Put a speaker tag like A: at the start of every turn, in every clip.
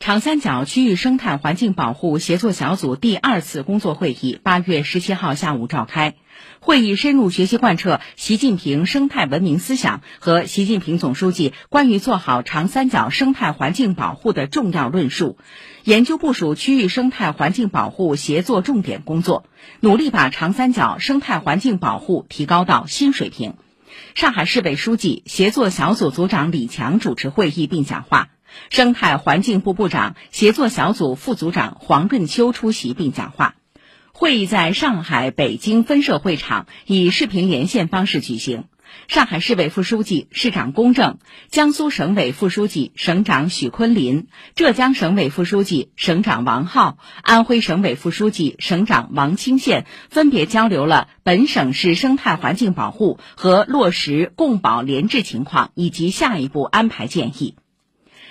A: 长三角区域生态环境保护协作小组第二次工作会议八月十七号下午召开。会议深入学习贯彻习近平生态文明思想和习近平总书记关于做好长三角生态环境保护的重要论述，研究部署区域生态环境保护协作重点工作，努力把长三角生态环境保护提高到新水平。上海市委书记、协作小组组长李强主持会议并讲话。生态环境部部长、协作小组副组长黄润秋出席并讲话。会议在上海、北京分社会场以视频连线方式举行。上海市委副书记、市长龚正，江苏省委副书记、省长许昆林，浙江省委副书记、省长王浩，安徽省委副书记、省长王清县分别交流了本省市生态环境保护和落实共保联治情况以及下一步安排建议。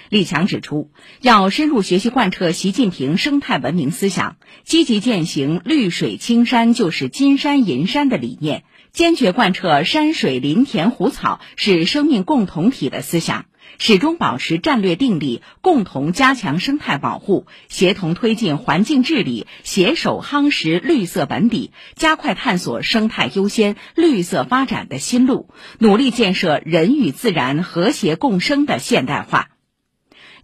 A: 李强指出，要深入学习贯彻习近平生态文明思想，积极践行“绿水青山就是金山银山”的理念，坚决贯彻“山水林田湖草是生命共同体”的思想，始终保持战略定力，共同加强生态保护，协同推进环境治理，携手夯实绿色本底，加快探索生态优先、绿色发展的新路，努力建设人与自然和谐共生的现代化。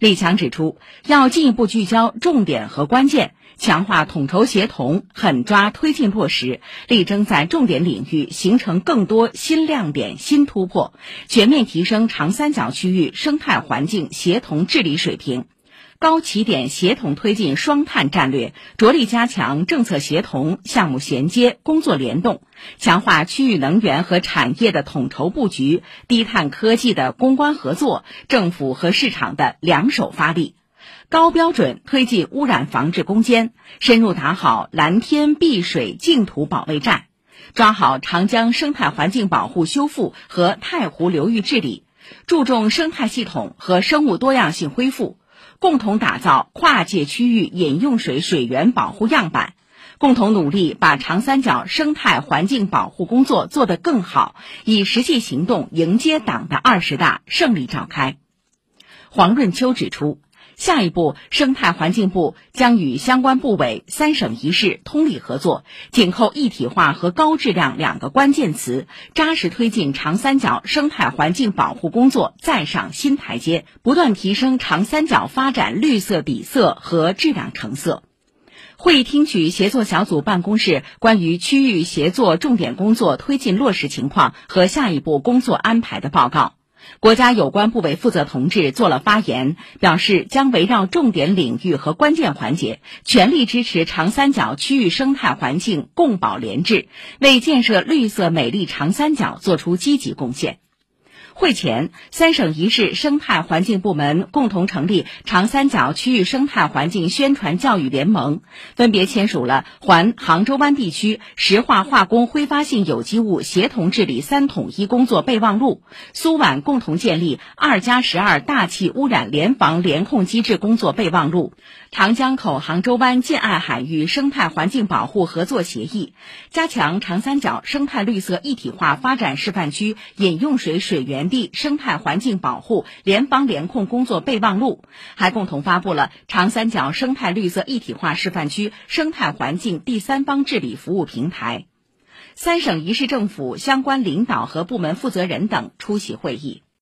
A: 李强指出，要进一步聚焦重点和关键，强化统筹协同，狠抓推进落实，力争在重点领域形成更多新亮点、新突破，全面提升长三角区域生态环境协同治理水平。高起点协同推进双碳战略，着力加强政策协同、项目衔接、工作联动，强化区域能源和产业的统筹布局、低碳科技的攻关合作、政府和市场的两手发力。高标准推进污染防治攻坚，深入打好蓝天碧水净土保卫战，抓好长江生态环境保护修复和太湖流域治理，注重生态系统和生物多样性恢复。共同打造跨界区域饮用水水源保护样板，共同努力把长三角生态环境保护工作做得更好，以实际行动迎接党的二十大胜利召开。黄润秋指出。下一步，生态环境部将与相关部委、三省一市通力合作，紧扣一体化和高质量两个关键词，扎实推进长三角生态环境保护工作再上新台阶，不断提升长三角发展绿色底色和质量成色。会议听取协作小组办公室关于区域协作重点工作推进落实情况和下一步工作安排的报告。国家有关部委负责同志作了发言，表示将围绕重点领域和关键环节，全力支持长三角区域生态环境共保联治，为建设绿色美丽长三角作出积极贡献。会前，三省一市生态环境部门共同成立长三角区域生态环境宣传教育联盟，分别签署了环杭州湾地区石化化工挥发性有机物协同治理三统一工作备忘录，苏皖共同建立二加十二大气污染联防联控机制工作备忘录，长江口杭州湾近岸海域生态环境保护合作协议，加强长三角生态绿色一体化发展示范区饮用水水源。地生态环境保护联邦联控工作备忘录，还共同发布了长三角生态绿色一体化示范区生态环境第三方治理服务平台。三省一市政府相关领导和部门负责人等出席会议。